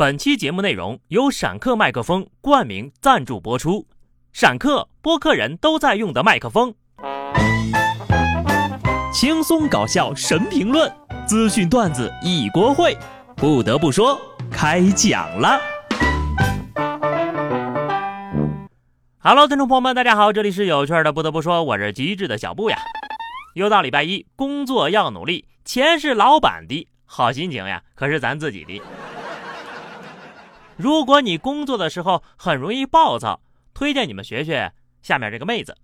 本期节目内容由闪客麦克风冠名赞助播出。闪客播客人都在用的麦克风，轻松搞笑神评论，资讯段子一锅烩。不得不说，开讲了。Hello，听众朋友们，大家好，这里是有趣的。不得不说，我是机智的小布呀。又到礼拜一，工作要努力，钱是老板的，好心情呀，可是咱自己的。如果你工作的时候很容易暴躁，推荐你们学学下面这个妹子。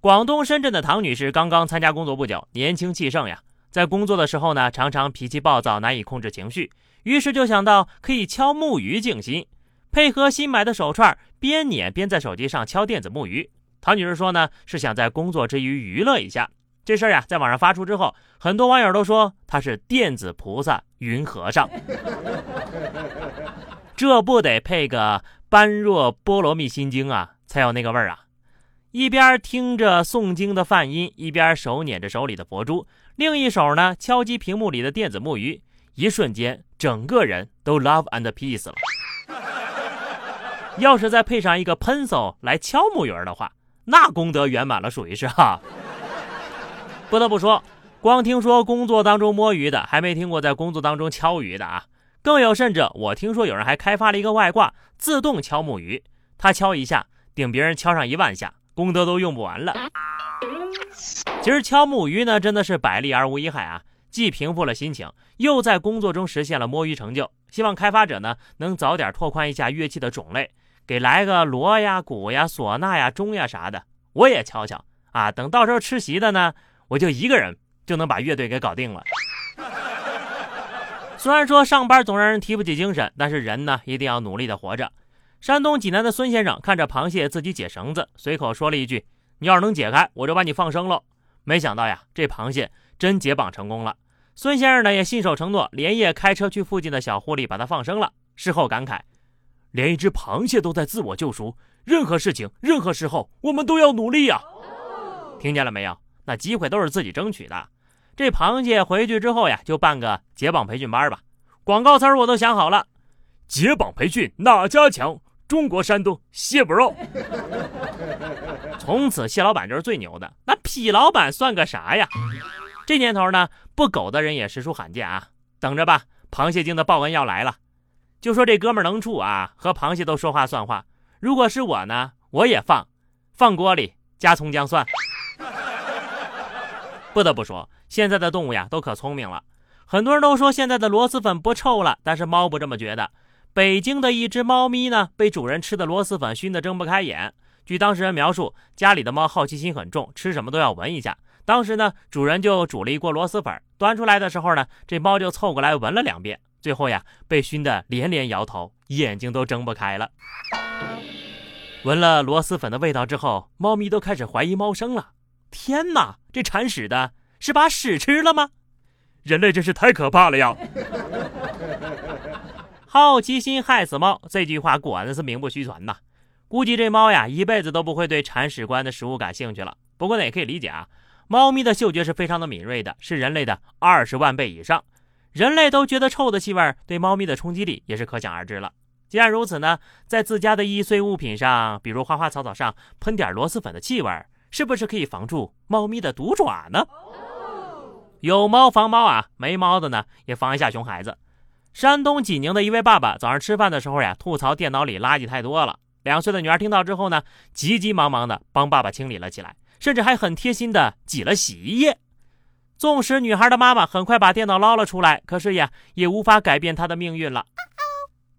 广东深圳的唐女士刚刚参加工作不久，年轻气盛呀，在工作的时候呢，常常脾气暴躁，难以控制情绪，于是就想到可以敲木鱼静心，配合新买的手串，边捻边在手机上敲电子木鱼。唐女士说呢，是想在工作之余娱乐一下。这事儿呀，在网上发出之后，很多网友都说她是电子菩萨云和尚。这不得配个般若波罗蜜心经啊，才有那个味儿啊！一边听着诵经的梵音，一边手捻着手里的佛珠，另一手呢敲击屏幕里的电子木鱼，一瞬间整个人都 love and peace 了。要是再配上一个 pencil 来敲木鱼的话，那功德圆满了，属于是哈。不得不说，光听说工作当中摸鱼的，还没听过在工作当中敲鱼的啊。更有甚者，我听说有人还开发了一个外挂，自动敲木鱼。他敲一下，顶别人敲上一万下，功德都用不完了。其实敲木鱼呢，真的是百利而无一害啊，既平复了心情，又在工作中实现了摸鱼成就。希望开发者呢，能早点拓宽一下乐器的种类，给来个锣呀、鼓呀、唢呐呀、钟呀啥的，我也敲敲啊。等到时候吃席的呢，我就一个人就能把乐队给搞定了。虽然说上班总让人提不起精神，但是人呢一定要努力的活着。山东济南的孙先生看着螃蟹自己解绳子，随口说了一句：“你要是能解开，我就把你放生喽。”没想到呀，这螃蟹真解绑成功了。孙先生呢也信守承诺，连夜开车去附近的小湖里把它放生了。事后感慨：“连一只螃蟹都在自我救赎，任何事情、任何时候，我们都要努力呀！”听见了没有？那机会都是自己争取的。这螃蟹回去之后呀，就办个解绑培训班吧。广告词我都想好了，解绑培训哪家强？中国山东蟹不肉。从此蟹老板就是最牛的，那痞老板算个啥呀？这年头呢，不苟的人也实属罕见啊。等着吧，螃蟹精的报恩要来了。就说这哥们能处啊，和螃蟹都说话算话。如果是我呢，我也放，放锅里加葱姜蒜。不得不说。现在的动物呀，都可聪明了。很多人都说现在的螺蛳粉不臭了，但是猫不这么觉得。北京的一只猫咪呢，被主人吃的螺蛳粉熏得睁不开眼。据当事人描述，家里的猫好奇心很重，吃什么都要闻一下。当时呢，主人就煮了一锅螺蛳粉，端出来的时候呢，这猫就凑过来闻了两遍，最后呀，被熏得连连摇头，眼睛都睁不开了。闻了螺蛳粉的味道之后，猫咪都开始怀疑猫生了。天哪，这铲屎的！是把屎吃了吗？人类真是太可怕了呀！好奇心害死猫，这句话果然是名不虚传呐。估计这猫呀，一辈子都不会对铲屎官的食物感兴趣了。不过呢，也可以理解啊，猫咪的嗅觉是非常的敏锐的，是人类的二十万倍以上。人类都觉得臭的气味，对猫咪的冲击力也是可想而知了。既然如此呢，在自家的易碎物品上，比如花花草草上喷点螺蛳粉的气味，是不是可以防住猫咪的毒爪呢？有猫防猫啊，没猫的呢也防一下熊孩子。山东济宁的一位爸爸早上吃饭的时候呀，吐槽电脑里垃圾太多了。两岁的女儿听到之后呢，急急忙忙的帮爸爸清理了起来，甚至还很贴心的挤了洗衣液。纵使女孩的妈妈很快把电脑捞了出来，可是呀，也无法改变她的命运了。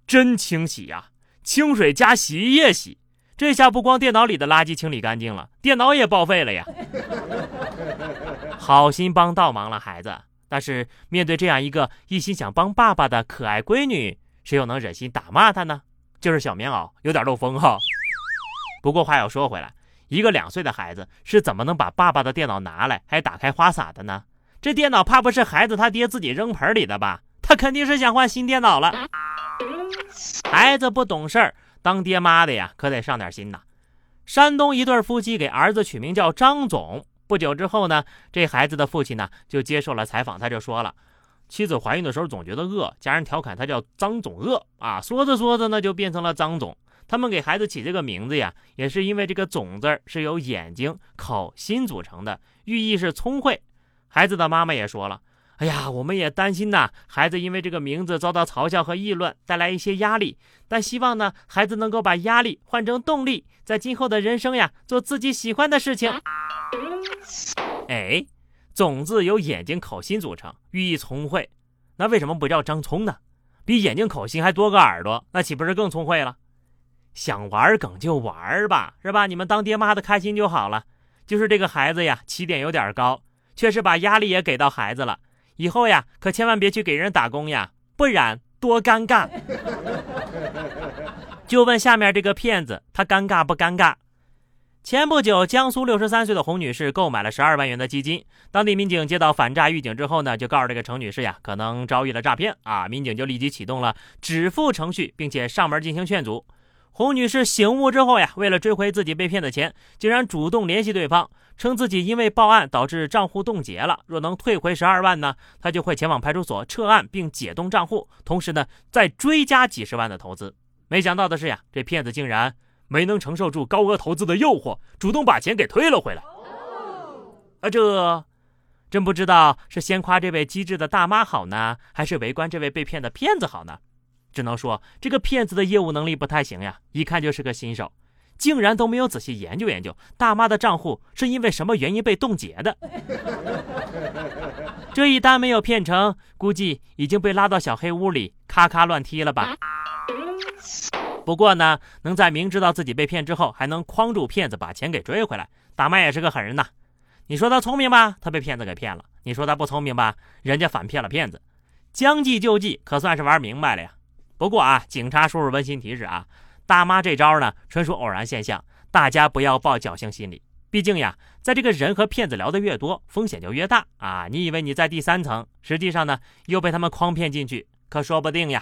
真清洗呀，清水加洗衣液洗，这下不光电脑里的垃圾清理干净了，电脑也报废了呀。好心帮倒忙了孩子，但是面对这样一个一心想帮爸爸的可爱闺女，谁又能忍心打骂她呢？就是小棉袄有点漏风哈。不过话又说回来，一个两岁的孩子是怎么能把爸爸的电脑拿来还打开花洒的呢？这电脑怕不是孩子他爹自己扔盆里的吧？他肯定是想换新电脑了。孩子不懂事儿，当爹妈的呀可得上点心呐。山东一对夫妻给儿子取名叫张总。不久之后呢，这孩子的父亲呢就接受了采访，他就说了：“妻子怀孕的时候总觉得饿，家人调侃他叫张总饿啊。说着说着呢，就变成了张总。他们给孩子起这个名字呀，也是因为这个“总”字是由眼睛、口、心组成的，寓意是聪慧。孩子的妈妈也说了：“哎呀，我们也担心呐，孩子因为这个名字遭到嘲笑和议论，带来一些压力。但希望呢，孩子能够把压力换成动力，在今后的人生呀，做自己喜欢的事情。”哎，“总”字由眼睛、口、心组成，寓意聪慧。那为什么不叫张聪呢？比眼睛、口、心还多个耳朵，那岂不是更聪慧了？想玩梗就玩吧，是吧？你们当爹妈的开心就好了。就是这个孩子呀，起点有点高，确实把压力也给到孩子了。以后呀，可千万别去给人打工呀，不然多尴尬。就问下面这个骗子，他尴尬不尴尬？前不久，江苏六十三岁的洪女士购买了十二万元的基金，当地民警接到反诈预警之后呢，就告诉这个程女士呀，可能遭遇了诈骗啊。民警就立即启动了止付程序，并且上门进行劝阻。洪女士醒悟之后呀，为了追回自己被骗的钱，竟然主动联系对方，称自己因为报案导致账户冻结了，若能退回十二万呢，她就会前往派出所撤案并解冻账户，同时呢再追加几十万的投资。没想到的是呀，这骗子竟然没能承受住高额投资的诱惑，主动把钱给退了回来。啊，这真不知道是先夸这位机智的大妈好呢，还是围观这位被骗的骗子好呢？只能说这个骗子的业务能力不太行呀，一看就是个新手，竟然都没有仔细研究研究大妈的账户是因为什么原因被冻结的。这一单没有骗成，估计已经被拉到小黑屋里咔咔乱踢了吧。不过呢，能在明知道自己被骗之后，还能框住骗子把钱给追回来，大妈也是个狠人呐。你说他聪明吧，他被骗子给骗了；你说他不聪明吧，人家反骗了骗子，将计就计，可算是玩明白了呀。不过啊，警察叔叔温馨提示啊，大妈这招呢纯属偶然现象，大家不要抱侥幸心理。毕竟呀，在这个人和骗子聊得越多，风险就越大啊。你以为你在第三层，实际上呢又被他们诓骗进去，可说不定呀。